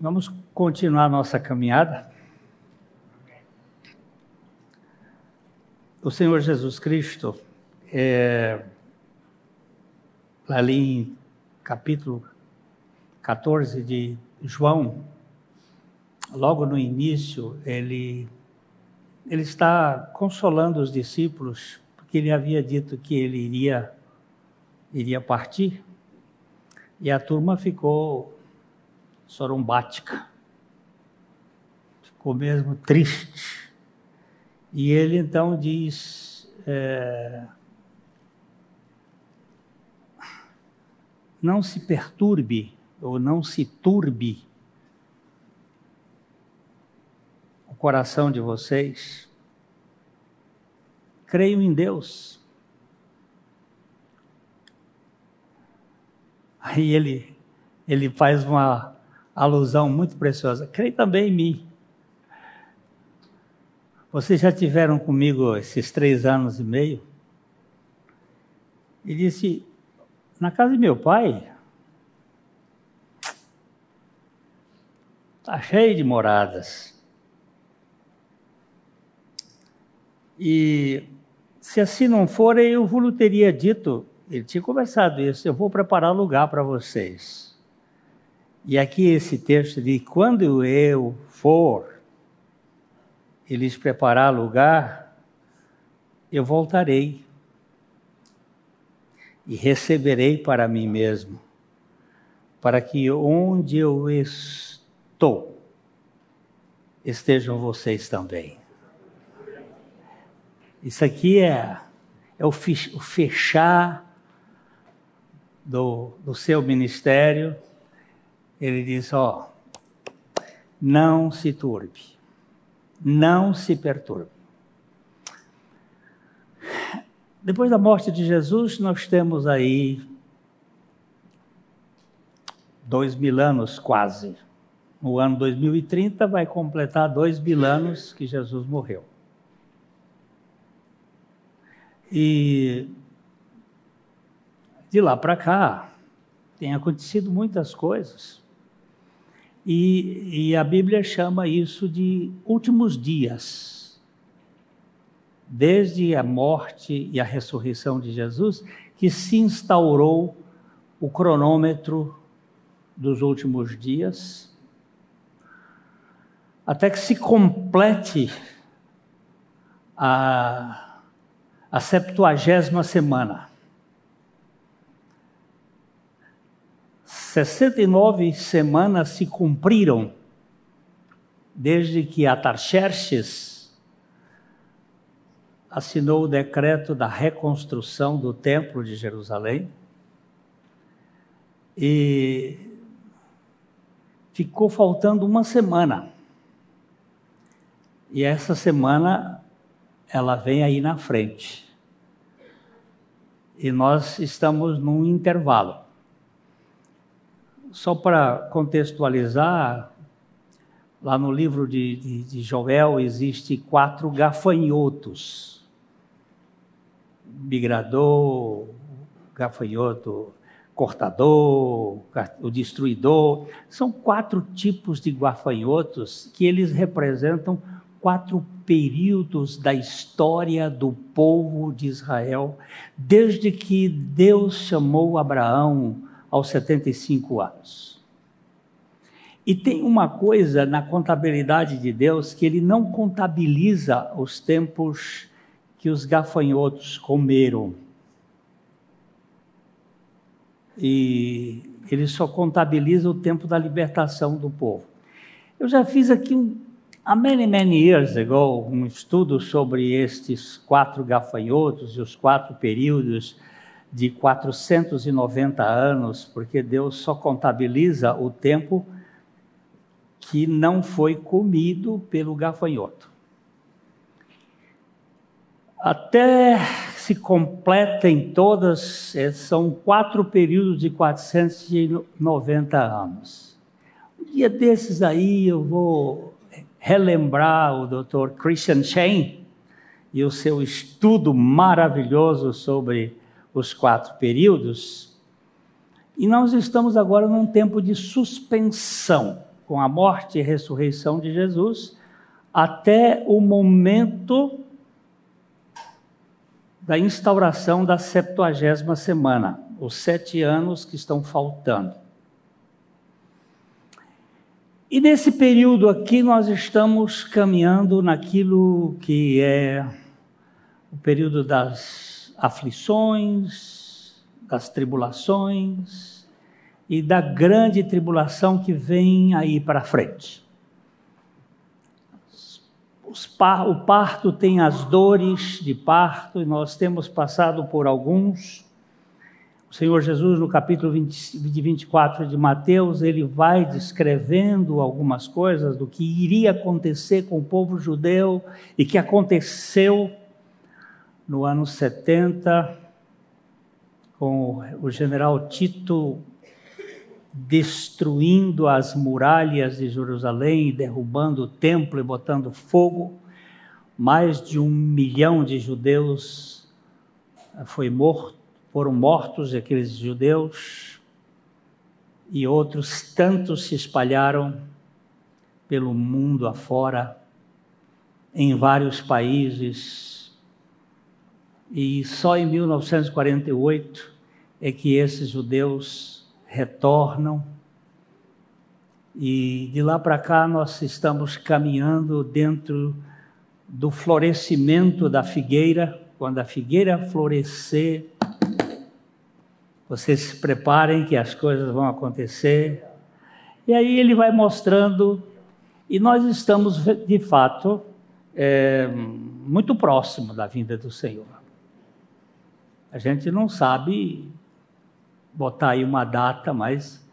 Vamos continuar nossa caminhada. O Senhor Jesus Cristo, é, ali em capítulo 14 de João, logo no início, ele, ele está consolando os discípulos, porque ele havia dito que ele iria, iria partir, e a turma ficou sorumbática. Ficou mesmo triste. E ele então diz: é, não se perturbe ou não se turbe o coração de vocês. Creio em Deus. Aí ele, ele faz uma alusão muito preciosa. Creio também em mim. Vocês já tiveram comigo esses três anos e meio? E disse: na casa de meu pai, está cheio de moradas. E se assim não for, eu vos teria dito, ele tinha conversado isso, eu vou preparar lugar para vocês. E aqui esse texto diz: quando eu for e lhes preparar lugar, eu voltarei e receberei para mim mesmo, para que onde eu estou, estejam vocês também. Isso aqui é, é o, fechar do, do seu ministério ele diz: ó, não se turbe, não se perturbe. Depois da morte de Jesus, nós temos aí dois mil anos quase. No ano 2030 vai completar dois mil anos que Jesus morreu. E de lá para cá tem acontecido muitas coisas. E, e a Bíblia chama isso de últimos dias. Desde a morte e a ressurreição de Jesus, que se instaurou o cronômetro dos últimos dias, até que se complete a, a septuagésima semana. 69 semanas se cumpriram desde que Atarxerxes assinou o decreto da reconstrução do Templo de Jerusalém e ficou faltando uma semana. E essa semana ela vem aí na frente. E nós estamos num intervalo só para contextualizar, lá no livro de, de, de Joel existe quatro gafanhotos. Migrador, gafanhoto cortador, o destruidor. São quatro tipos de gafanhotos que eles representam quatro períodos da história do povo de Israel, desde que Deus chamou Abraão aos 75 anos. E tem uma coisa na contabilidade de Deus que ele não contabiliza os tempos que os gafanhotos comeram. E ele só contabiliza o tempo da libertação do povo. Eu já fiz aqui um, há many, many years ago um estudo sobre estes quatro gafanhotos e os quatro períodos de 490 anos, porque Deus só contabiliza o tempo que não foi comido pelo gafanhoto. Até se completem todas, eh, são quatro períodos de 490 anos. Um dia desses aí eu vou relembrar o Dr. Christian Shane e o seu estudo maravilhoso sobre os quatro períodos, e nós estamos agora num tempo de suspensão. com a morte e ressurreição de Jesus, até o momento da instauração da septuagésima semana, os sete anos que estão faltando. E nesse período aqui nós estamos caminhando naquilo que é o período das aflições, das tribulações e da grande tribulação que vem aí para frente. o parto tem as dores de parto e nós temos passado por alguns. O Senhor Jesus, no capítulo 20, 24 de Mateus, ele vai descrevendo algumas coisas do que iria acontecer com o povo judeu e que aconteceu no ano 70, com o general Tito destruindo as muralhas de Jerusalém, derrubando o templo e botando fogo. Mais de um milhão de judeus foi morto, foram mortos aqueles judeus e outros tantos se espalharam pelo mundo afora, em vários países e só em 1948 é que esses judeus retornam. E de lá para cá nós estamos caminhando dentro do florescimento da figueira. Quando a figueira florescer, vocês se preparem que as coisas vão acontecer. E aí ele vai mostrando, e nós estamos de fato é, muito próximo da vinda do Senhor. A gente não sabe botar aí uma data, mas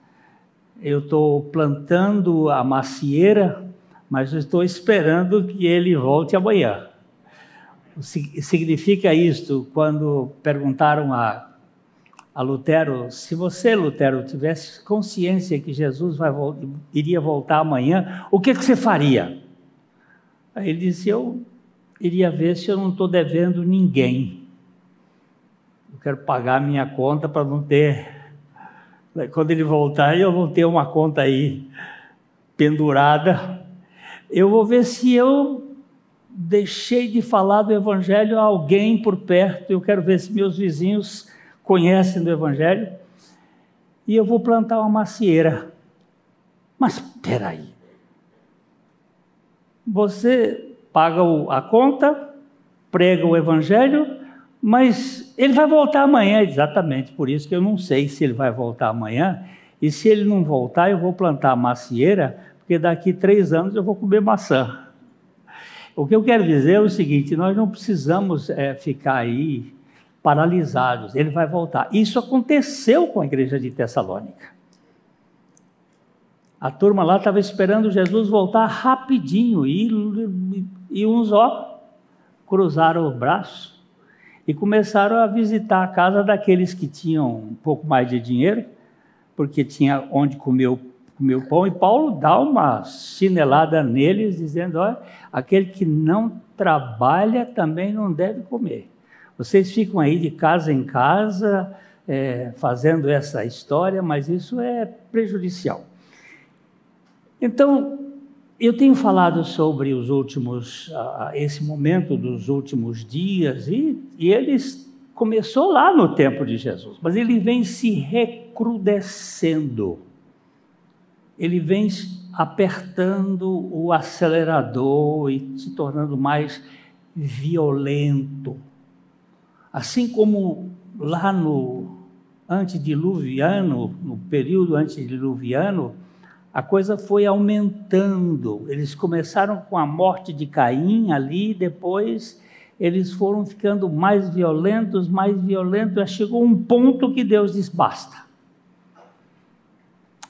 eu estou plantando a macieira, mas estou esperando que ele volte amanhã. Significa isto quando perguntaram a, a Lutero, se você, Lutero, tivesse consciência que Jesus vai, iria voltar amanhã, o que, que você faria? Aí ele disse, eu iria ver se eu não estou devendo ninguém quero pagar minha conta para não ter. Quando ele voltar, eu vou ter uma conta aí pendurada. Eu vou ver se eu deixei de falar do Evangelho a alguém por perto. Eu quero ver se meus vizinhos conhecem do Evangelho. E eu vou plantar uma macieira. Mas espera aí. Você paga a conta, prega o Evangelho, mas ele vai voltar amanhã, exatamente por isso que eu não sei se ele vai voltar amanhã. E se ele não voltar, eu vou plantar macieira, porque daqui três anos eu vou comer maçã. O que eu quero dizer é o seguinte: nós não precisamos é, ficar aí paralisados, ele vai voltar. Isso aconteceu com a igreja de Tessalônica. A turma lá estava esperando Jesus voltar rapidinho e, e uns, ó, cruzaram o braço e começaram a visitar a casa daqueles que tinham um pouco mais de dinheiro, porque tinha onde comer o, comer o pão. E Paulo dá uma chinelada neles, dizendo: olha, aquele que não trabalha também não deve comer. Vocês ficam aí de casa em casa é, fazendo essa história, mas isso é prejudicial. Então, eu tenho falado sobre os últimos, esse momento dos últimos dias e, e eles começou lá no tempo de Jesus, mas ele vem se recrudescendo. Ele vem apertando o acelerador e se tornando mais violento. Assim como lá no antediluviano, no período antediluviano, a coisa foi aumentando. Eles começaram com a morte de Caim ali, depois eles foram ficando mais violentos, mais violentos, chegou um ponto que Deus diz: basta.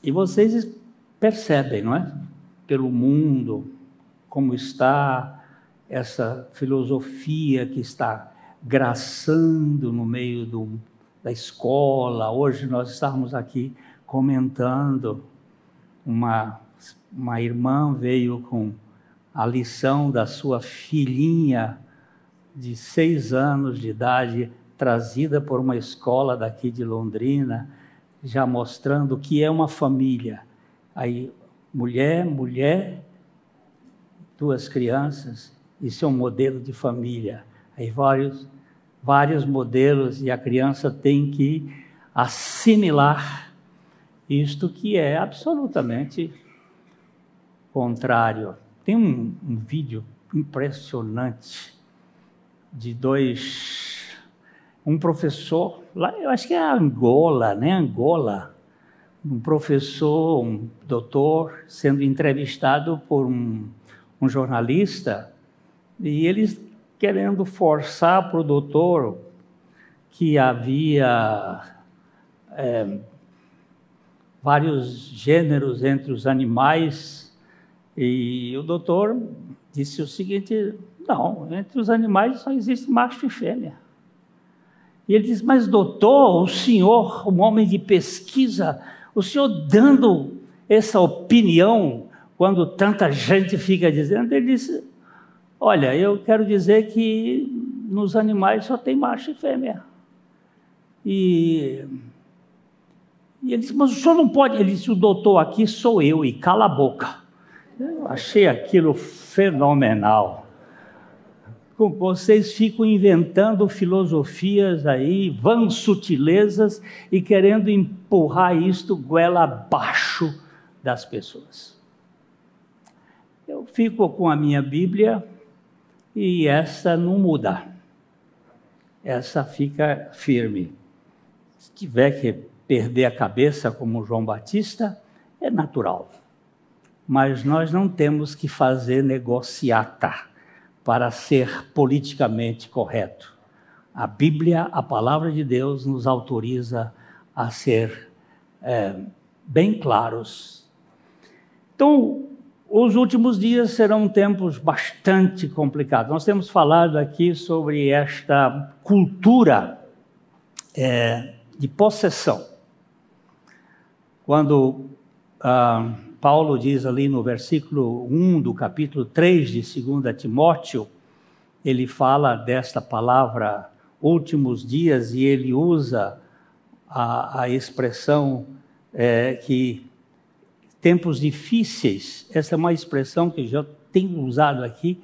E vocês percebem, não é? Pelo mundo, como está essa filosofia que está graçando no meio do, da escola. Hoje nós estamos aqui comentando uma, uma irmã veio com a lição da sua filhinha de seis anos de idade, trazida por uma escola daqui de Londrina, já mostrando o que é uma família. Aí mulher, mulher, duas crianças, isso é um modelo de família. Aí vários, vários modelos e a criança tem que assimilar isto que é absolutamente contrário. Tem um, um vídeo impressionante de dois, um professor, lá, eu acho que é Angola, né? Angola, um professor, um doutor, sendo entrevistado por um, um jornalista, e eles querendo forçar para o doutor que havia é, vários gêneros entre os animais, e o doutor disse o seguinte: não, entre os animais só existe macho e fêmea. E ele diz: Mas, doutor, o senhor, um homem de pesquisa, o senhor dando essa opinião, quando tanta gente fica dizendo, ele disse: Olha, eu quero dizer que nos animais só tem macho e fêmea. E, e ele disse: Mas o senhor não pode. Ele disse: O doutor aqui sou eu, e cala a boca. Eu achei aquilo fenomenal vocês ficam inventando filosofias aí, vãs sutilezas e querendo empurrar isto goela abaixo das pessoas. Eu fico com a minha Bíblia e essa não muda. Essa fica firme. Se tiver que perder a cabeça como João Batista, é natural. Mas nós não temos que fazer negociata para ser politicamente correto. A Bíblia, a palavra de Deus, nos autoriza a ser é, bem claros. Então, os últimos dias serão tempos bastante complicados. Nós temos falado aqui sobre esta cultura é, de possessão. Quando ah, Paulo diz ali no versículo 1 do capítulo 3 de 2 Timóteo, ele fala desta palavra últimos dias e ele usa a, a expressão é, que tempos difíceis, essa é uma expressão que já tenho usado aqui,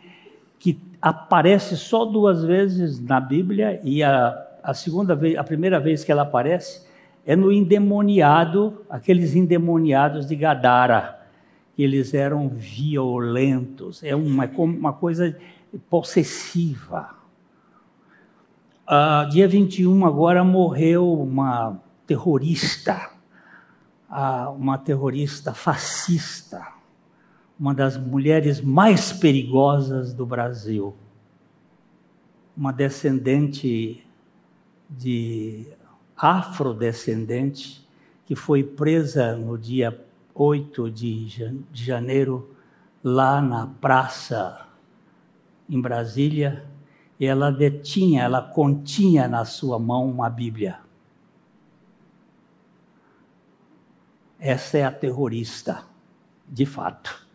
que aparece só duas vezes na Bíblia e a, a segunda vez, a primeira vez que ela aparece é no endemoniado, aqueles endemoniados de Gadara, que eles eram violentos, é uma, uma coisa possessiva. Uh, dia 21 agora morreu uma terrorista, uh, uma terrorista fascista, uma das mulheres mais perigosas do Brasil, uma descendente de afrodescendente que foi presa no dia 8 de janeiro, lá na praça em Brasília, e ela detinha, ela continha na sua mão uma Bíblia. Essa é a terrorista, de fato.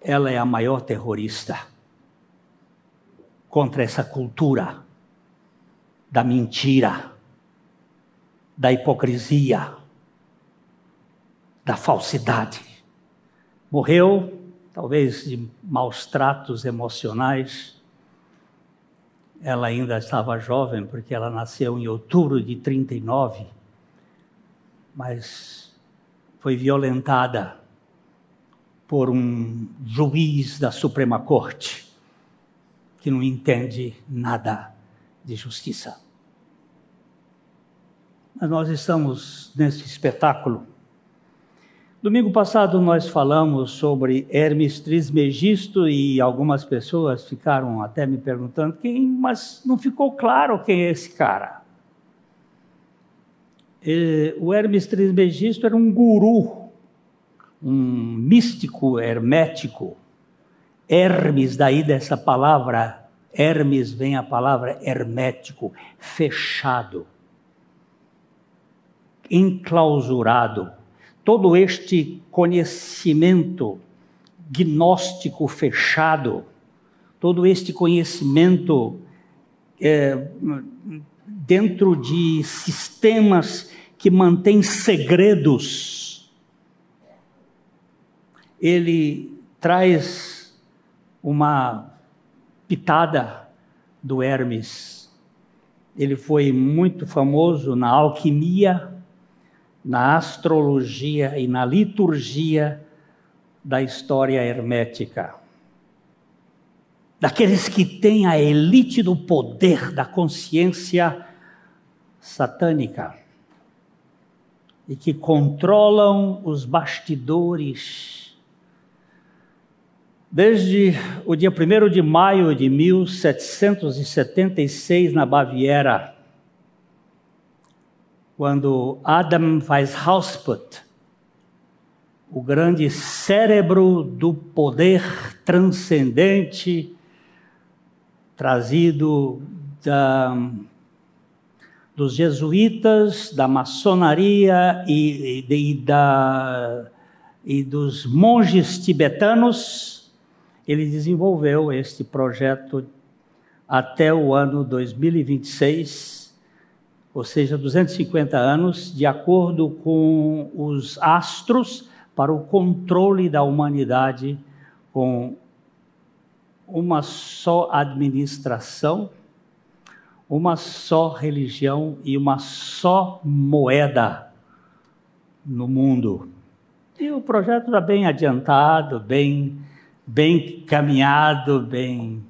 Ela é a maior terrorista contra essa cultura da mentira da hipocrisia, da falsidade. Morreu, talvez de maus tratos emocionais. Ela ainda estava jovem, porque ela nasceu em outubro de 39, mas foi violentada por um juiz da Suprema Corte que não entende nada de justiça. Mas nós estamos nesse espetáculo. Domingo passado nós falamos sobre Hermes Trismegisto e algumas pessoas ficaram até me perguntando quem, mas não ficou claro quem é esse cara. O Hermes Trismegisto era um guru, um místico hermético. Hermes, daí dessa palavra, Hermes vem a palavra hermético, fechado enclausurado. Todo este conhecimento gnóstico fechado, todo este conhecimento é, dentro de sistemas que mantêm segredos. ele traz uma pitada do Hermes. Ele foi muito famoso na alquimia, na astrologia e na liturgia da história hermética. Daqueles que têm a elite do poder da consciência satânica e que controlam os bastidores. Desde o dia 1 de maio de 1776, na Baviera, quando Adam Weishausput, o grande cérebro do poder transcendente, trazido da dos jesuítas, da maçonaria e, e, e, da, e dos monges tibetanos, ele desenvolveu este projeto até o ano 2026, ou seja, 250 anos, de acordo com os astros, para o controle da humanidade com uma só administração uma só religião e uma só moeda no mundo. E o projeto está bem adiantado, bem, bem caminhado, bem.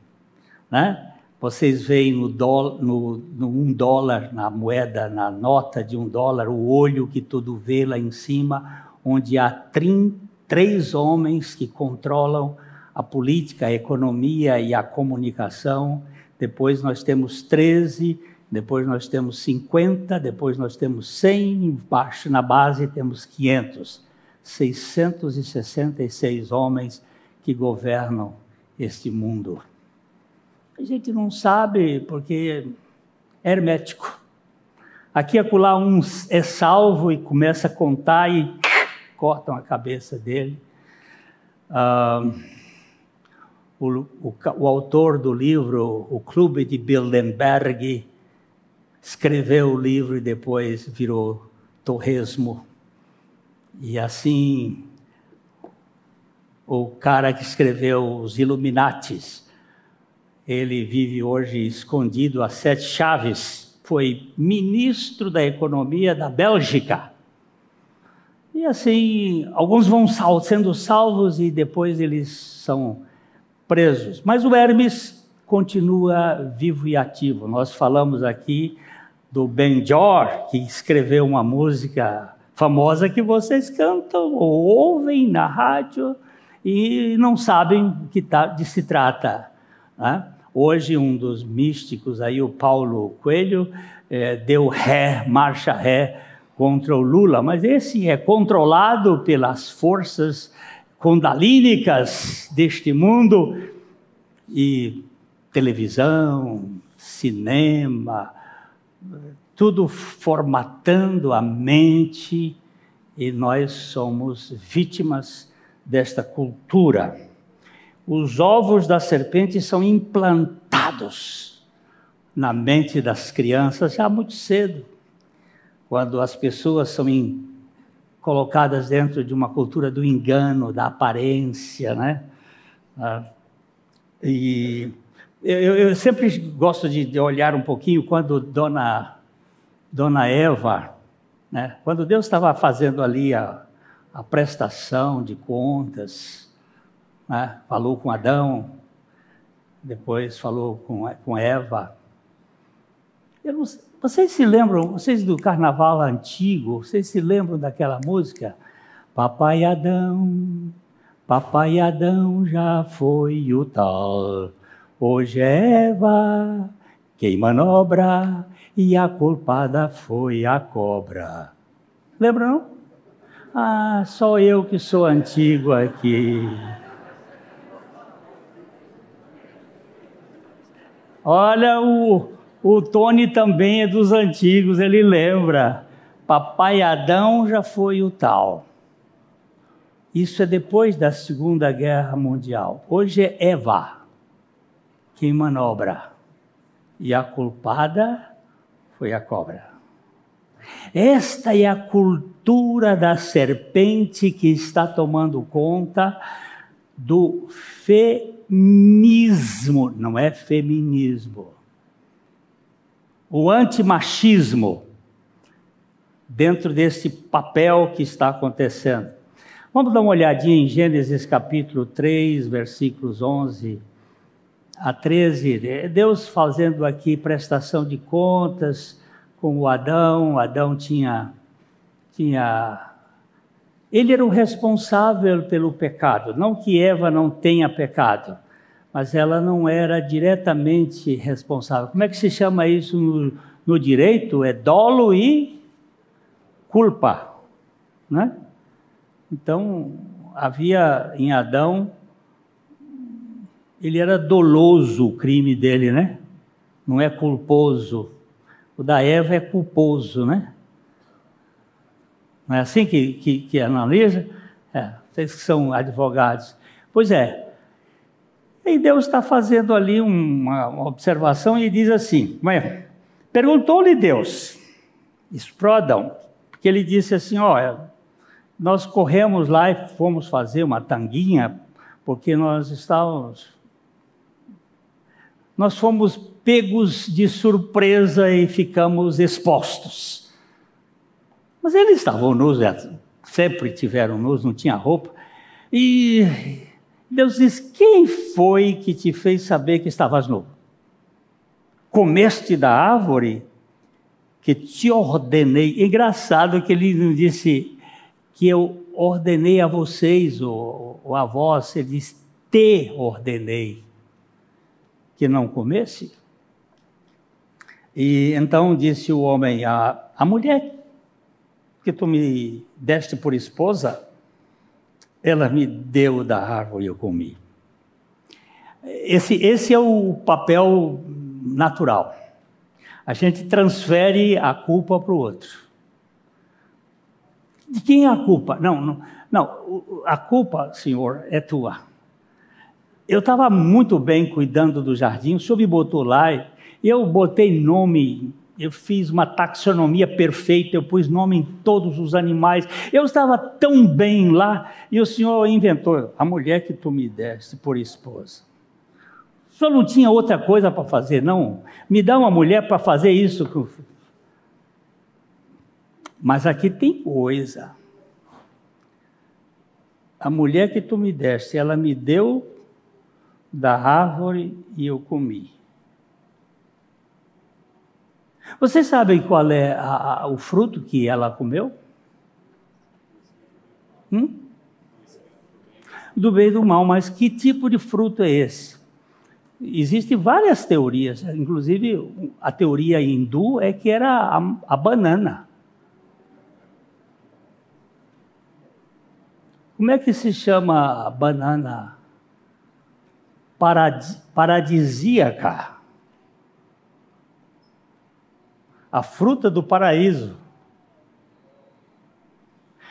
Né? Vocês veem no, do, no, no um dólar, na moeda, na nota de um dólar, o olho que tudo vê lá em cima, onde há trim, três homens que controlam a política, a economia e a comunicação depois nós temos 13, depois nós temos 50, depois nós temos 100, embaixo na base temos 500. 666 homens que governam este mundo. A gente não sabe porque é hermético. Aqui acolá um é salvo e começa a contar e cortam a cabeça dele. Uh, o, o, o autor do livro, o Clube de Bilderberg, escreveu o livro e depois virou torresmo. E assim, o cara que escreveu os Illuminatis, ele vive hoje escondido a sete chaves, foi ministro da economia da Bélgica. E assim, alguns vão sendo salvos e depois eles são presos. Mas o Hermes continua vivo e ativo. Nós falamos aqui do Benjor, que escreveu uma música famosa que vocês cantam ou ouvem na rádio e não sabem que tá, de se trata. Né? Hoje, um dos místicos, aí, o Paulo Coelho, é, deu ré, marcha ré contra o Lula, mas esse é controlado pelas forças condalínicas deste mundo. E televisão, cinema, tudo formatando a mente. E nós somos vítimas desta cultura. Os ovos da serpente são implantados na mente das crianças já muito cedo, quando as pessoas são colocadas dentro de uma cultura do engano, da aparência, né? Ah, e eu, eu, sempre gosto de, olhar um pouquinho quando Dona, Dona Eva, né? quando Deus estava fazendo ali a, a prestação de contas, né? falou com Adão, depois falou com, com Eva. Não, vocês se lembram, vocês do carnaval antigo, vocês se lembram daquela música? Papai Adão, Papai Adão já foi o tal, hoje é Eva quem manobra e a culpada foi a cobra. Lembra não? Ah, só eu que sou antigo aqui. Olha o o Tony também é dos antigos, ele lembra. Papai Adão já foi o tal. Isso é depois da Segunda Guerra Mundial. Hoje é Eva quem manobra. E a culpada foi a cobra. Esta é a cultura da serpente que está tomando conta do feminismo, não é feminismo. O antimachismo dentro desse papel que está acontecendo. Vamos dar uma olhadinha em Gênesis capítulo 3, versículos 11 a 13. É Deus fazendo aqui prestação de contas com o Adão. Adão tinha, tinha. Ele era o responsável pelo pecado. Não que Eva não tenha pecado, mas ela não era diretamente responsável. Como é que se chama isso no, no direito? É dolo e culpa, né? Então, havia em Adão, ele era doloso o crime dele, né? Não é culposo. O da Eva é culposo, né? Não é assim que, que, que analisa? É, vocês que são advogados. Pois é. E Deus está fazendo ali uma, observação e diz assim: perguntou-lhe Deus, isso para Adão, que ele disse assim: olha, nós corremos lá e fomos fazer uma tanguinha, porque nós estávamos. Nós fomos pegos de surpresa e ficamos expostos. Mas eles estavam nus, sempre tiveram nus, não tinha roupa. E Deus diz: Quem foi que te fez saber que estavas nu? Comeste da árvore? que te ordenei. Engraçado que ele não disse que eu ordenei a vocês, ou, ou a vós, ele diz te ordenei que não comesse. E então disse o homem: a, a mulher que tu me deste por esposa, ela me deu da árvore e eu comi. Esse, esse é o papel natural a gente transfere a culpa para o outro. De quem é a culpa? Não, não, não, a culpa, senhor, é tua. Eu estava muito bem cuidando do jardim, o senhor me botou lá, eu botei nome, eu fiz uma taxonomia perfeita, eu pus nome em todos os animais, eu estava tão bem lá, e o senhor inventou a mulher que tu me deste por esposa senhor não tinha outra coisa para fazer, não? Me dá uma mulher para fazer isso. Mas aqui tem coisa. A mulher que tu me deste, ela me deu da árvore e eu comi. Vocês sabem qual é a, a, o fruto que ela comeu? Hum? Do bem e do mal, mas que tipo de fruto é esse? Existem várias teorias, inclusive a teoria hindu é que era a, a banana. Como é que se chama a banana paradisíaca? A fruta do paraíso.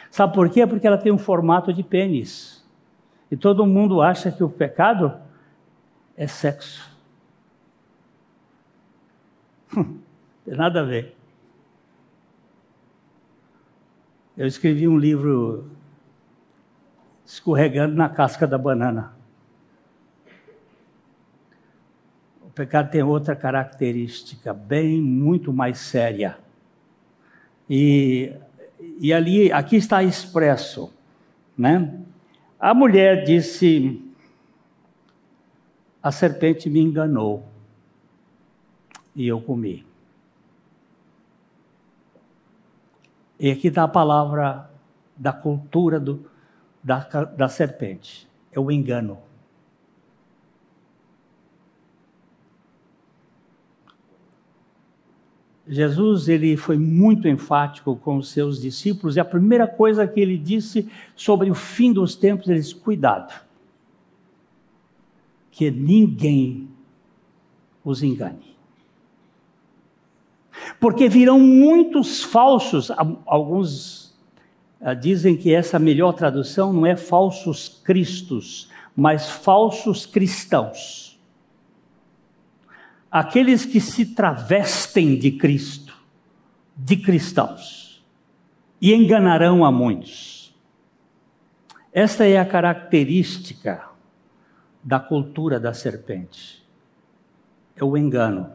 Sabe por quê? Porque ela tem um formato de pênis. E todo mundo acha que o pecado é sexo. Hum, tem nada a ver. Eu escrevi um livro escorregando na casca da banana. O pecado tem outra característica, bem muito mais séria. E, e ali, aqui está expresso, né? A mulher disse: a serpente me enganou e eu comi. E aqui está a palavra da cultura do, da, da serpente: é o engano. Jesus ele foi muito enfático com os seus discípulos e a primeira coisa que ele disse sobre o fim dos tempos, ele disse: cuidado que ninguém os engane. Porque virão muitos falsos, alguns ah, dizem que essa melhor tradução não é falsos cristos, mas falsos cristãos. Aqueles que se travestem de Cristo, de cristãos e enganarão a muitos. Esta é a característica da cultura da serpente. É o engano.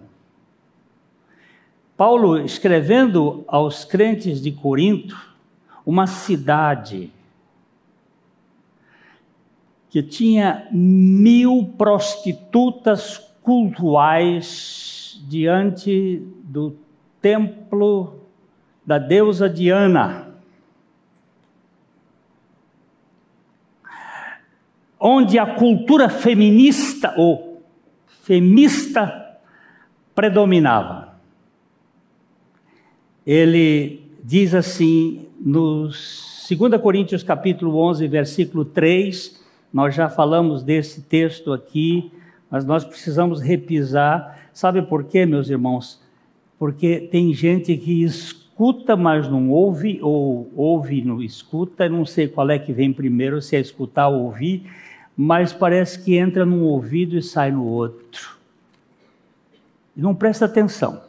Paulo, escrevendo aos crentes de Corinto, uma cidade que tinha mil prostitutas cultuais diante do templo da deusa Diana. Onde a cultura feminista ou femista predominava. Ele diz assim no 2 Coríntios capítulo 11, versículo 3, nós já falamos desse texto aqui, mas nós precisamos repisar. Sabe por quê, meus irmãos? Porque tem gente que escuta, mas não ouve, ou ouve e não escuta, não sei qual é que vem primeiro, se é escutar ou ouvir, mas parece que entra num ouvido e sai no outro. E não presta atenção.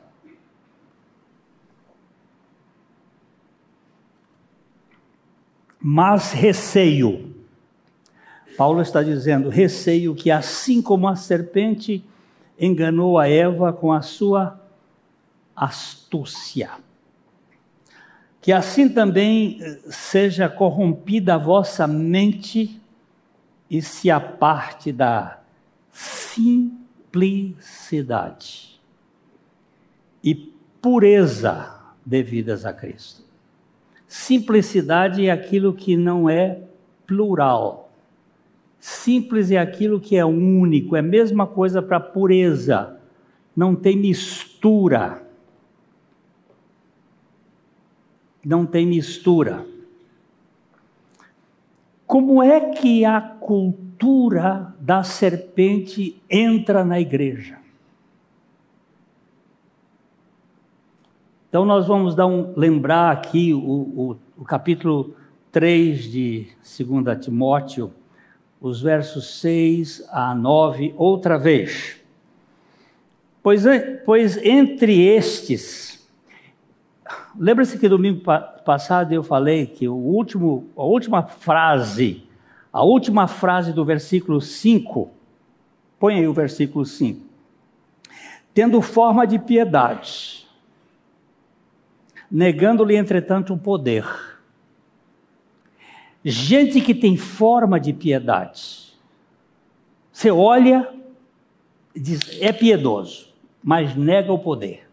Mas receio. Paulo está dizendo: receio que, assim como a serpente enganou a Eva com a sua astúcia, que assim também eh, seja corrompida a vossa mente e se aparte da simplicidade e pureza devidas a Cristo. Simplicidade é aquilo que não é plural. Simples é aquilo que é único, é a mesma coisa para pureza. Não tem mistura. Não tem mistura. Como é que a cultura da serpente entra na igreja? Então, nós vamos dar um, lembrar aqui o, o, o capítulo 3 de 2 Timóteo, os versos 6 a 9, outra vez. Pois, pois entre estes, lembra-se que domingo passado eu falei que o último, a última frase, a última frase do versículo 5, põe aí o versículo 5. Tendo forma de piedade, negando-lhe, entretanto, o poder. Gente que tem forma de piedade. Você olha diz, é piedoso, mas nega o poder.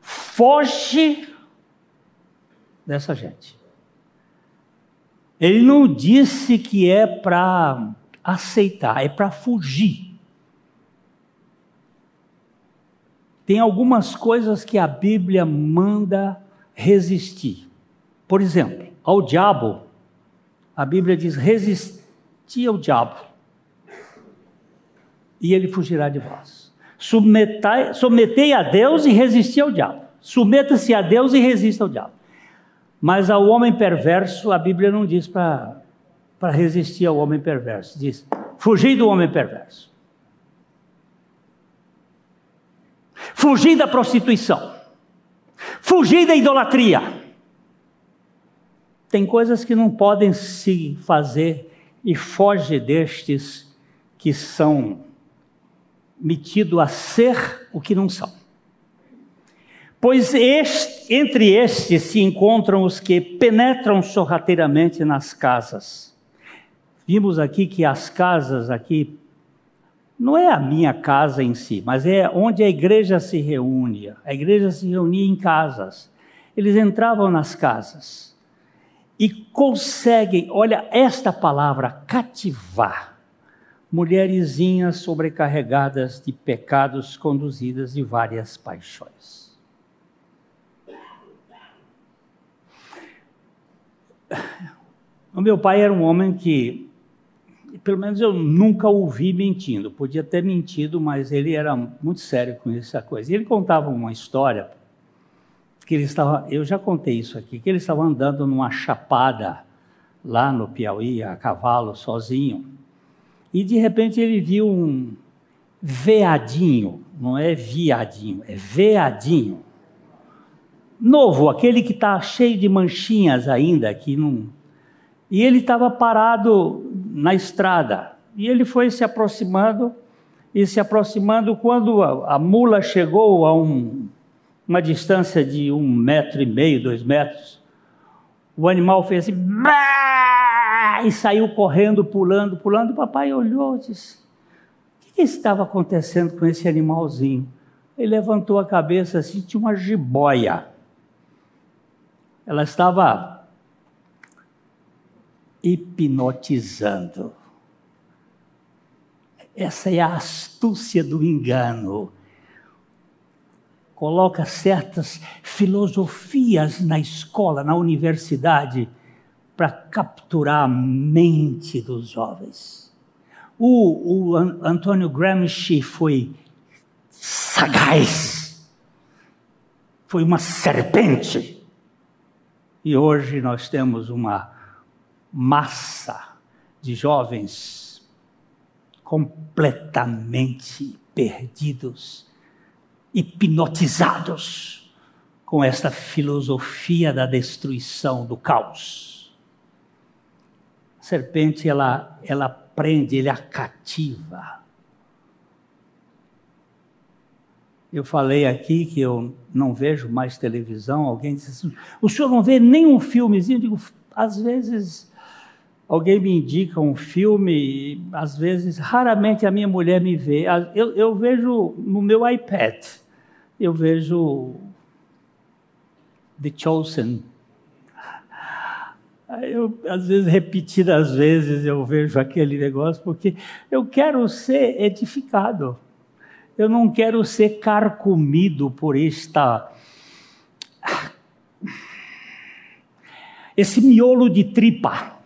Foge dessa gente. Ele não disse que é para aceitar, é para fugir. tem algumas coisas que a Bíblia manda resistir. Por exemplo, ao diabo, a Bíblia diz: resistir ao diabo, e ele fugirá de vós. Submetai, submetei a Deus e resisti ao diabo. Submeta-se a Deus e resista ao diabo. Mas ao homem perverso, a Bíblia não diz para resistir ao homem perverso, diz: fugir do homem perverso. Fugir da prostituição. Fugir da idolatria. Tem coisas que não podem se fazer e foge destes que são metidos a ser o que não são. Pois este, entre estes se encontram os que penetram sorrateiramente nas casas. Vimos aqui que as casas aqui não é a minha casa em si, mas é onde a igreja se reunia. A igreja se reunia em casas. Eles entravam nas casas e conseguem, olha esta palavra, cativar mulherzinhas sobrecarregadas de pecados, conduzidas de várias paixões. O meu pai era um homem que pelo menos eu nunca ouvi mentindo. Podia ter mentido, mas ele era muito sério com essa coisa. E ele contava uma história que ele estava, eu já contei isso aqui, que ele estava andando numa chapada lá no Piauí, a cavalo, sozinho. E de repente ele viu um, veadinho, não é viadinho, é veadinho. Novo, aquele que está cheio de manchinhas ainda, que não. E ele estava parado na estrada. E ele foi se aproximando e se aproximando. Quando a, a mula chegou a um, uma distância de um metro e meio, dois metros, o animal fez assim, e saiu correndo, pulando, pulando. O papai olhou e disse: O que estava acontecendo com esse animalzinho? Ele levantou a cabeça assim, tinha uma jiboia. Ela estava hipnotizando. Essa é a astúcia do engano coloca certas filosofias na escola, na universidade, para capturar a mente dos jovens. O, o Antônio Gramsci foi sagaz, foi uma serpente. E hoje nós temos uma massa de jovens completamente perdidos hipnotizados com esta filosofia da destruição, do caos. A serpente, ela, ela prende, ele a cativa. Eu falei aqui que eu não vejo mais televisão. Alguém disse assim: o senhor não vê nenhum filmezinho? Eu digo, às vezes alguém me indica um filme, às vezes, raramente a minha mulher me vê. Eu, eu vejo no meu iPad eu vejo The Chosen. Eu, às vezes, repetidas vezes, eu vejo aquele negócio, porque eu quero ser edificado. Eu não quero ser carcomido por esta. Esse miolo de tripa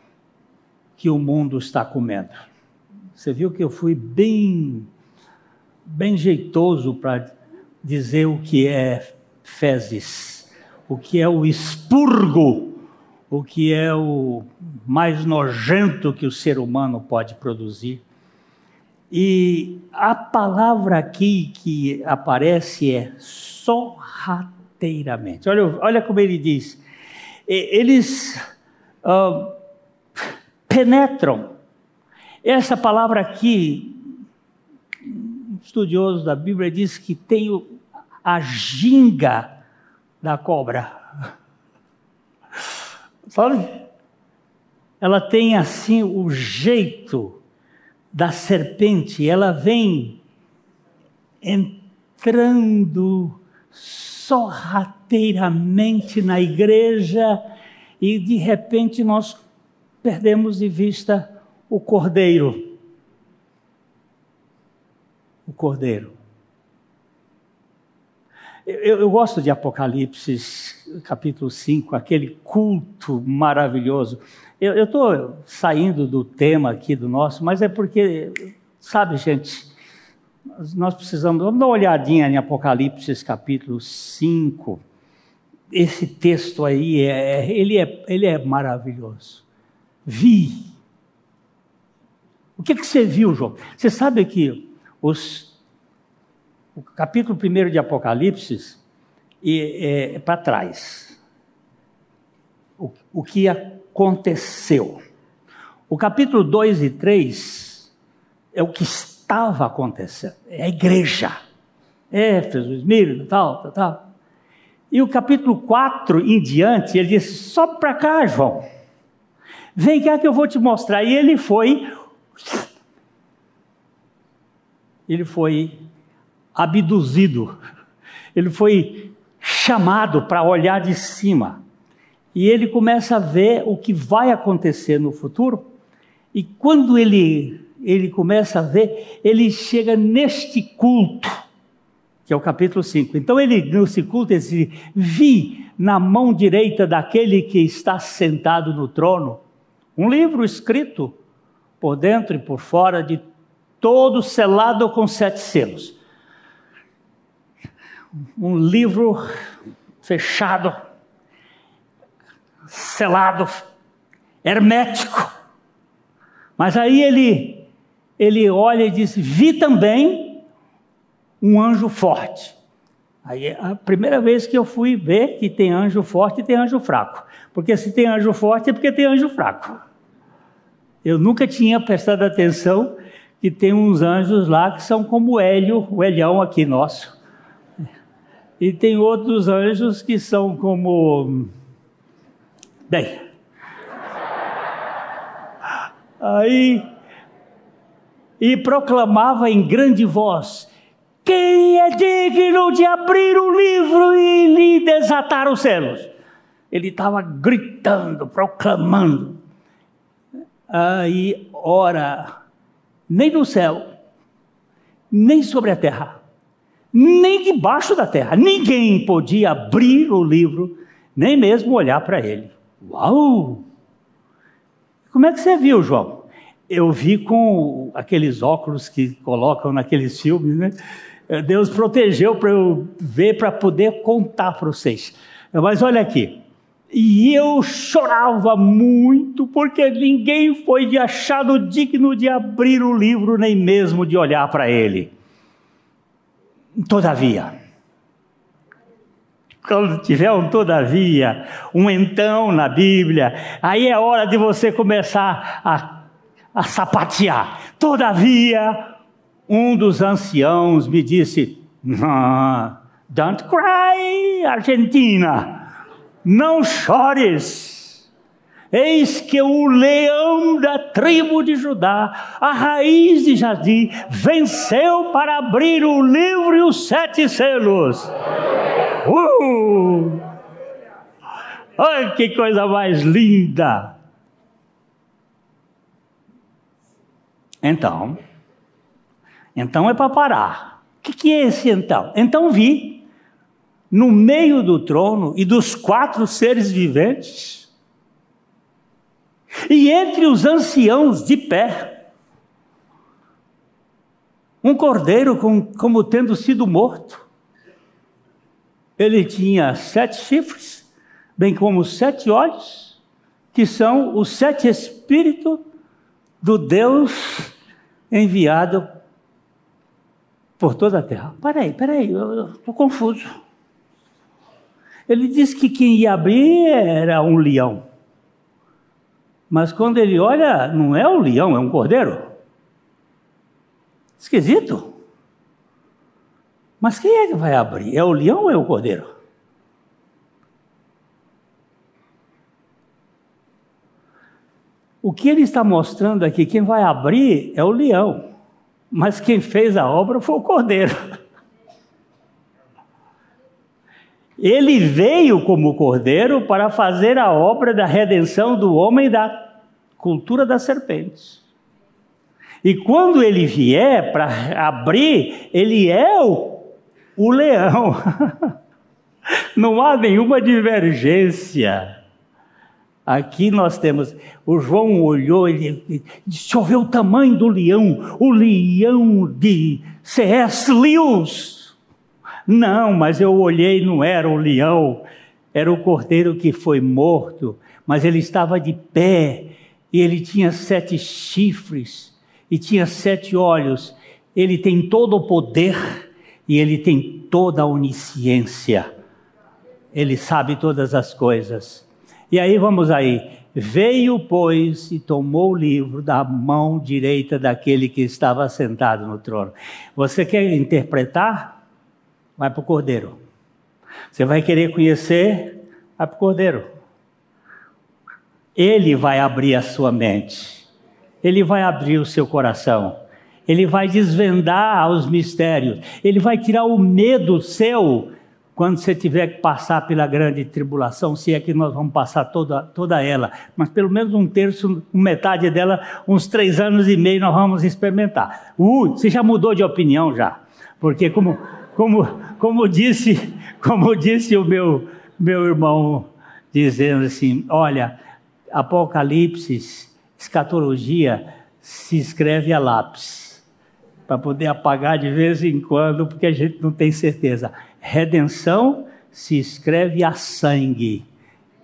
que o mundo está comendo. Você viu que eu fui bem, bem jeitoso para dizer o que é fezes, o que é o expurgo, o que é o mais nojento que o ser humano pode produzir. E a palavra aqui que aparece é sorrateiramente. Olha, olha como ele diz. Eles uh, penetram. Essa palavra aqui, um estudioso da Bíblia diz que tem o, a ginga da cobra. Ela tem assim o jeito da serpente, ela vem entrando sorrateiramente na igreja e de repente nós perdemos de vista o cordeiro. O cordeiro. Eu, eu, gosto de Apocalipse, capítulo 5, aquele culto maravilhoso. Eu estou saindo do tema aqui do nosso, mas é porque, sabe, gente, nós precisamos, vamos dar uma olhadinha em Apocalipse, capítulo 5. Esse texto aí, é, ele, é, ele é maravilhoso. Vi. O que, que você viu, João? Você sabe que os o capítulo 1 de Apocalipse é, é para trás. O, o que aconteceu. O capítulo 2 e 3 é o que estava acontecendo. É a igreja. Éfeso, Esmirna, tal, tal, tal. E o capítulo 4 em diante, ele disse: sobe para cá, João. Vem cá que eu vou te mostrar. E ele foi. Ele foi abduzido, ele foi chamado para olhar de cima. E ele começa a ver o que vai acontecer no futuro. E quando ele, ele começa a ver, ele chega neste culto, que é o capítulo 5. Então ele, nesse culto, ele diz, vi na mão direita daquele que está sentado no trono, um livro escrito por dentro e por fora de todo selado com sete selos um livro fechado, selado, hermético. Mas aí ele, ele olha e diz: Vi também um anjo forte. Aí é a primeira vez que eu fui ver que tem anjo forte e tem anjo fraco. Porque se tem anjo forte é porque tem anjo fraco. Eu nunca tinha prestado atenção que tem uns anjos lá que são como o Hélio, o Elião aqui nosso. E tem outros anjos que são como. Bem. Aí. E proclamava em grande voz: Quem é digno de abrir o livro e lhe desatar os selos? Ele estava gritando, proclamando. Aí, ora, nem no céu, nem sobre a terra, nem debaixo da terra, ninguém podia abrir o livro, nem mesmo olhar para ele. Uau! Como é que você viu, João? Eu vi com aqueles óculos que colocam naqueles filmes, né? Deus protegeu para eu ver, para poder contar para vocês. Mas olha aqui, e eu chorava muito, porque ninguém foi achado digno de abrir o livro, nem mesmo de olhar para ele. Todavia, quando tiver um todavia, um então na Bíblia, aí é hora de você começar a, a sapatear. Todavia, um dos anciãos me disse: Don't cry, Argentina não chores. Eis que o leão da tribo de Judá, a raiz de Jadi, venceu para abrir o livro e os sete selos. Uh! Olha que coisa mais linda! Então, então é para parar. O que, que é esse então? Então vi no meio do trono e dos quatro seres viventes, e entre os anciãos de pé, um cordeiro com, como tendo sido morto. Ele tinha sete chifres, bem como sete olhos, que são os sete espíritos do Deus enviado por toda a terra. Peraí, peraí, eu estou confuso. Ele disse que quem ia abrir era um leão. Mas quando ele olha, não é um leão, é um cordeiro. Esquisito. Mas quem é que vai abrir? É o leão ou é o cordeiro? O que ele está mostrando aqui, quem vai abrir é o leão, mas quem fez a obra foi o cordeiro. Ele veio como cordeiro para fazer a obra da redenção do homem da cultura das serpentes. E quando ele vier para abrir, ele é o, o leão. Não há nenhuma divergência. Aqui nós temos, o João olhou, ele disse: deixa eu ver o tamanho do leão, o leão de C.S. Lewis. Não, mas eu olhei, não era o leão, era o cordeiro que foi morto, mas ele estava de pé, e ele tinha sete chifres, e tinha sete olhos. Ele tem todo o poder, e ele tem toda a onisciência. Ele sabe todas as coisas. E aí vamos aí. Veio, pois, e tomou o livro da mão direita daquele que estava sentado no trono. Você quer interpretar? Vai para o cordeiro. Você vai querer conhecer, vai para o cordeiro. Ele vai abrir a sua mente, ele vai abrir o seu coração, ele vai desvendar os mistérios, ele vai tirar o medo seu quando você tiver que passar pela grande tribulação, se é que nós vamos passar toda, toda ela, mas pelo menos um terço, metade dela, uns três anos e meio nós vamos experimentar. Ui, você já mudou de opinião já, porque como como, como disse, como disse o meu, meu irmão, dizendo assim: olha, Apocalipse, escatologia, se escreve a lápis, para poder apagar de vez em quando, porque a gente não tem certeza. Redenção se escreve a sangue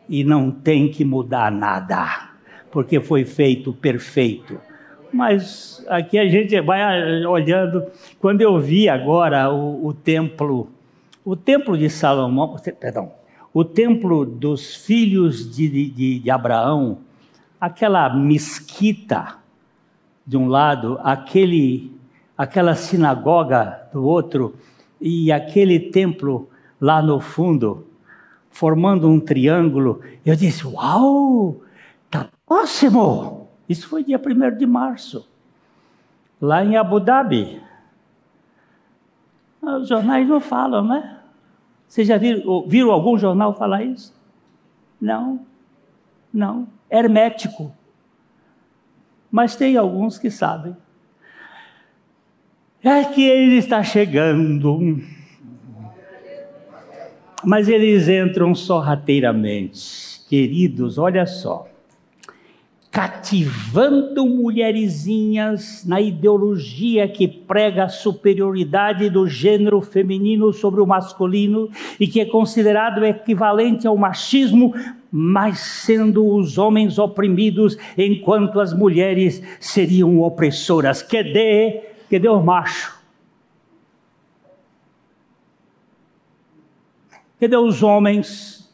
e não tem que mudar nada, porque foi feito perfeito. Mas aqui a gente vai olhando. Quando eu vi agora o, o templo, o templo de Salomão, perdão, o templo dos filhos de, de, de Abraão, aquela mesquita de um lado, aquele, aquela sinagoga do outro e aquele templo lá no fundo, formando um triângulo. Eu disse: Uau, está próximo! Isso foi dia 1 de março, lá em Abu Dhabi. Os jornais não falam, né? Vocês já viram, viram algum jornal falar isso? Não, não. Hermético. Mas tem alguns que sabem. É que ele está chegando. Mas eles entram sorrateiramente. Queridos, olha só cativando mulherzinhas na ideologia que prega a superioridade do gênero feminino sobre o masculino e que é considerado equivalente ao machismo, mas sendo os homens oprimidos enquanto as mulheres seriam opressoras. Cadê, cadê o macho? Cadê os homens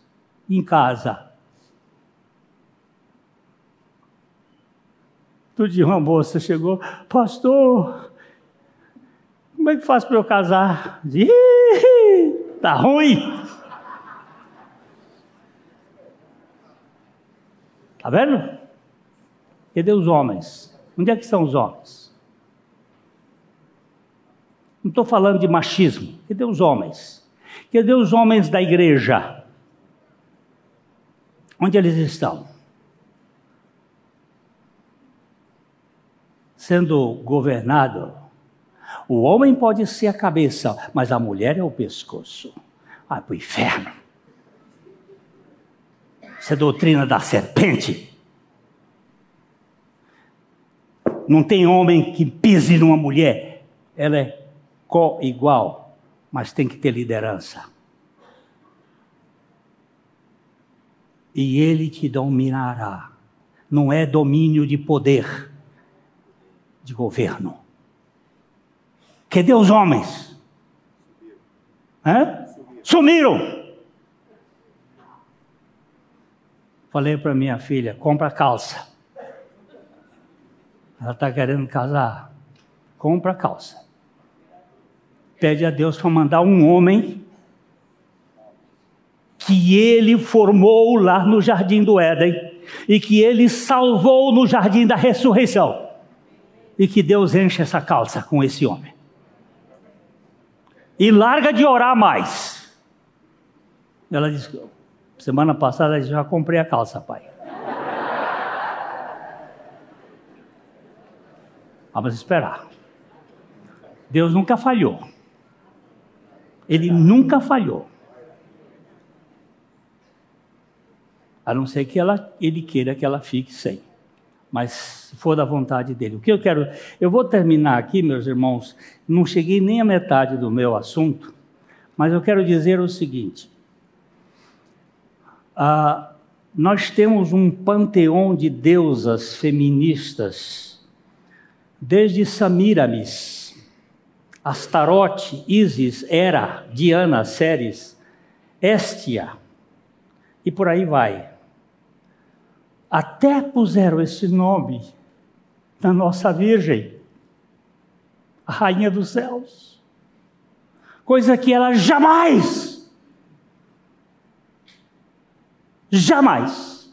em casa? Outro dia uma moça chegou, pastor, como é que faz para eu casar? Ih, tá ruim. Tá vendo? Cadê os homens? Onde é que estão os homens? Não estou falando de machismo. Cadê os homens? Cadê os homens da igreja? Onde eles estão? Sendo governado. O homem pode ser a cabeça, mas a mulher é o pescoço. Vai para o inferno. Isso é doutrina da serpente. Não tem homem que pise numa mulher. Ela é co-igual, mas tem que ter liderança. E ele te dominará. Não é domínio de poder de governo. Cadê os homens? Hã? Sumiram. Falei para minha filha: compra calça. Ela está querendo casar. Compra calça. Pede a Deus para mandar um homem que ele formou lá no jardim do Éden e que ele salvou no jardim da ressurreição e que Deus enche essa calça com esse homem. E larga de orar mais. Ela disse: semana passada já comprei a calça, pai. Vamos esperar. Deus nunca falhou. Ele nunca falhou. A não ser que ela, ele queira que ela fique sem mas se for da vontade dele. O que eu quero, eu vou terminar aqui, meus irmãos, não cheguei nem à metade do meu assunto, mas eu quero dizer o seguinte: ah, nós temos um panteão de deusas feministas, desde Samiramis, Astarote, Isis, Hera, Diana, Ceres, Estia, e por aí vai até puseram esse nome na nossa Virgem, a Rainha dos Céus, coisa que ela jamais, jamais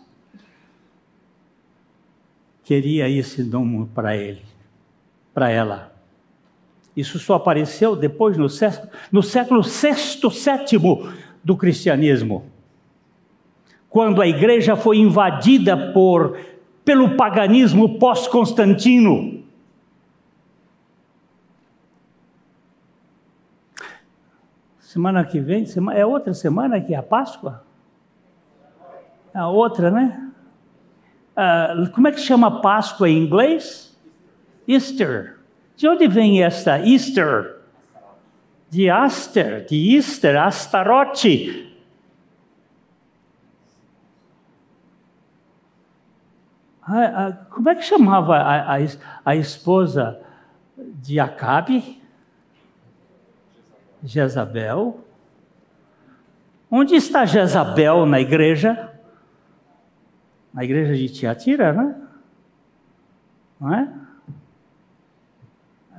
queria esse nome para ele, para ela. Isso só apareceu depois no século, no século sexto, sétimo do cristianismo quando a igreja foi invadida por pelo paganismo pós-Constantino. Semana que vem, é outra semana que é a Páscoa? A outra, né? Uh, como é que chama Páscoa em inglês? Easter. De onde vem esta Easter? De Aster, de Easter, Astarote. A, a, como é que chamava a, a, esposa de Acabe? Jezabel. Onde está Jezabel na igreja? Na igreja de Tiatira, né? Não é?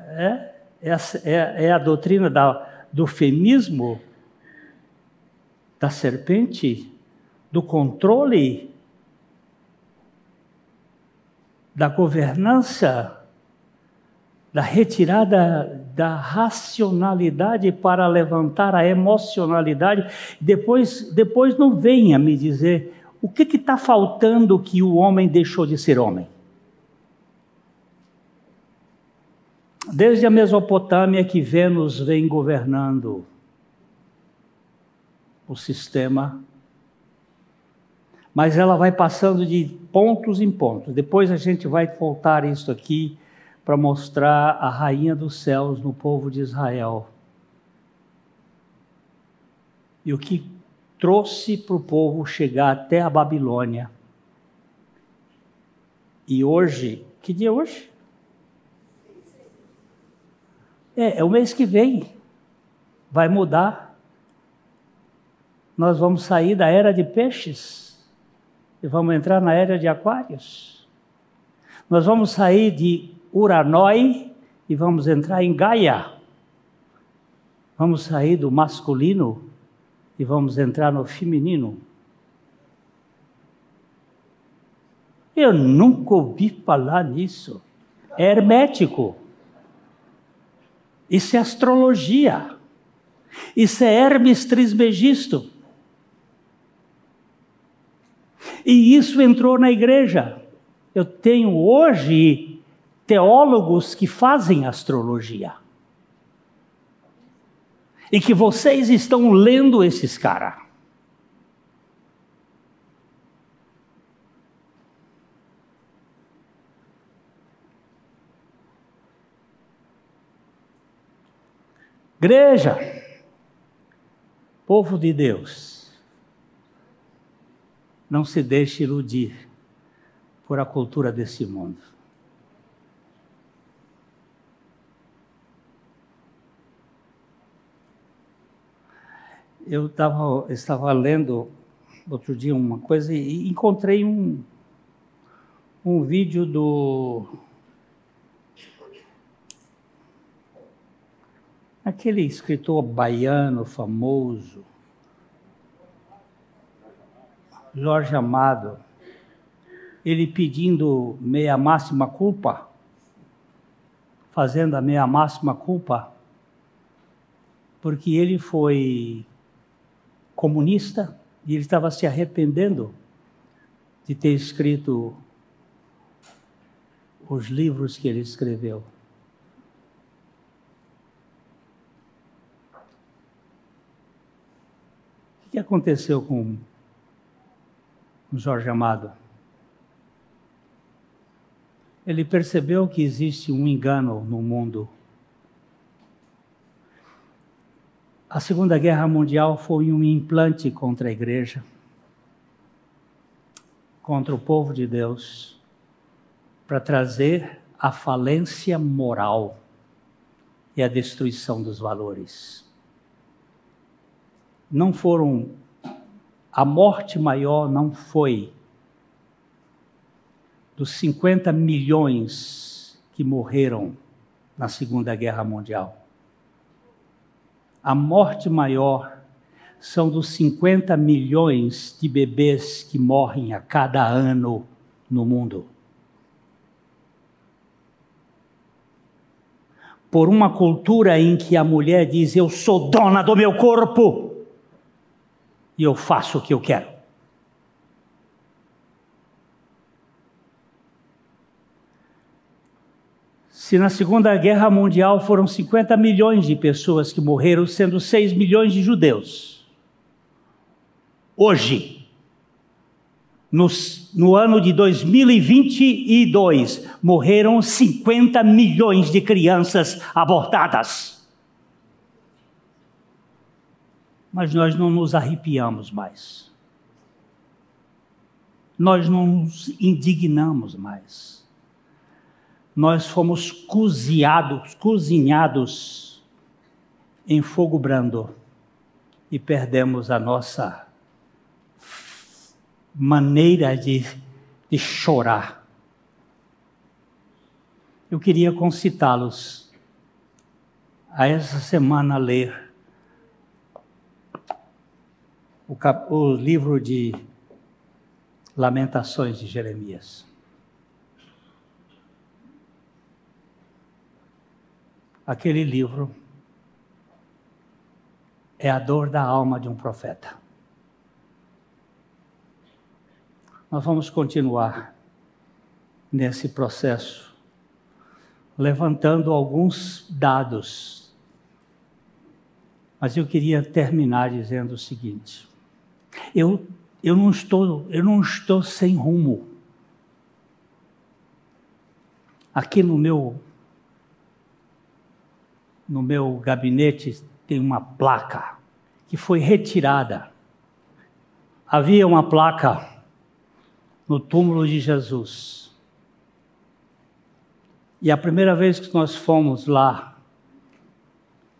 É, é, é a doutrina da, do feminismo, da serpente, do controle, da governança, da retirada da racionalidade para levantar a emocionalidade. Depois, depois não venha me dizer o que está faltando que o homem deixou de ser homem. Desde a Mesopotâmia que Vênus vem governando o sistema, mas ela vai passando de pontos em pontos. Depois a gente vai voltar isso aqui para mostrar a rainha dos céus no povo de Israel. E o que trouxe para o povo chegar até a Babilônia. E hoje, que dia é hoje? É, é o mês que vem. Vai mudar. Nós vamos sair da era de peixes e vamos entrar na era de aquários. Nós vamos sair de Uranói e vamos entrar em Gaia. Vamos sair do masculino e vamos entrar no feminino. Eu nunca ouvi falar nisso. É hermético. Isso é astrologia. Isso é Hermes Trismegisto. E isso entrou na igreja. Eu tenho hoje teólogos que fazem astrologia. E que vocês estão lendo esses caras. Igreja, povo de Deus, não se deixe iludir por a cultura desse mundo. Eu tava, estava lendo outro dia uma coisa e encontrei um, um vídeo do Aquele escritor baiano famoso, Jorge Amado, ele pedindo meia máxima culpa, fazendo a meia máxima culpa, porque ele foi comunista e ele estava se arrependendo de ter escrito os livros que ele escreveu. que aconteceu com Jorge Amado? Ele percebeu que existe um engano no mundo. A Segunda Guerra Mundial foi um implante contra a igreja, contra o povo de Deus, para trazer a falência moral e a destruição dos valores não foram. A morte maior não foi dos 50 milhões que morreram na Segunda Guerra Mundial. A morte maior são dos 50 milhões de bebês que morrem a cada ano no mundo. Por uma cultura em que a mulher diz: Eu sou dona do meu corpo e eu faço o que eu quero. Se na Segunda Guerra Mundial foram 50 milhões de pessoas que morreram, sendo 6 milhões de judeus, hoje, no, no ano de 2022, morreram 50 milhões de crianças abortadas. Mas nós não nos arrepiamos mais. nós não nos indignamos mais. Nós fomos cozinhados, cozinhados em fogo brando e perdemos a nossa maneira de, de chorar. Eu queria concitá-los a essa semana ler o, cap, o livro de Lamentações de Jeremias. Aquele livro é a dor da alma de um profeta. Nós vamos continuar nesse processo, levantando alguns dados. Mas eu queria terminar dizendo o seguinte: eu, eu, não, estou, eu não estou sem rumo. Aqui no meu, no meu gabinete tem uma placa que foi retirada. Havia uma placa no túmulo de Jesus. E a primeira vez que nós fomos lá,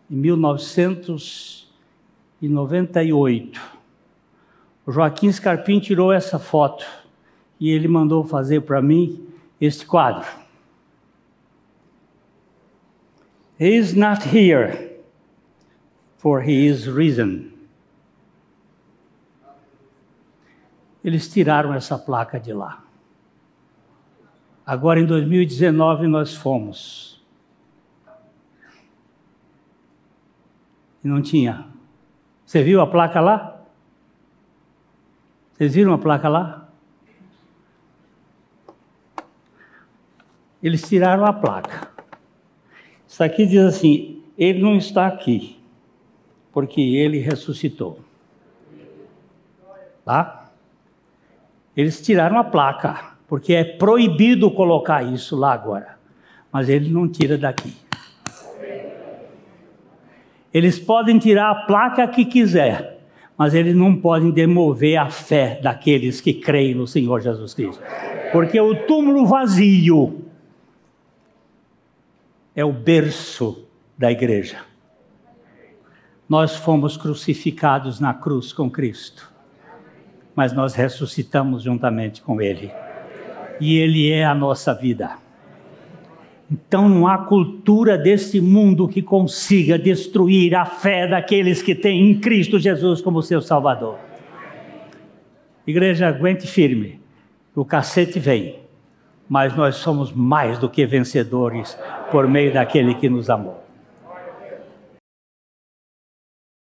em 1998, o Joaquim Scarpim tirou essa foto e ele mandou fazer para mim este quadro. He is not here for he is risen. Eles tiraram essa placa de lá. Agora em 2019 nós fomos. E não tinha. Você viu a placa lá? Vocês viram a placa lá? Eles tiraram a placa. Isso aqui diz assim: ele não está aqui porque ele ressuscitou. Tá? Eles tiraram a placa, porque é proibido colocar isso lá agora. Mas ele não tira daqui. Eles podem tirar a placa que quiser, mas eles não podem demover a fé daqueles que creem no Senhor Jesus Cristo. Porque o túmulo vazio é o berço da igreja nós fomos crucificados na cruz com Cristo, mas nós ressuscitamos juntamente com Ele. E Ele é a nossa vida. Então não há cultura desse mundo que consiga destruir a fé daqueles que têm em Cristo Jesus como seu Salvador. Igreja, aguente firme. O cacete vem, mas nós somos mais do que vencedores por meio daquele que nos amou.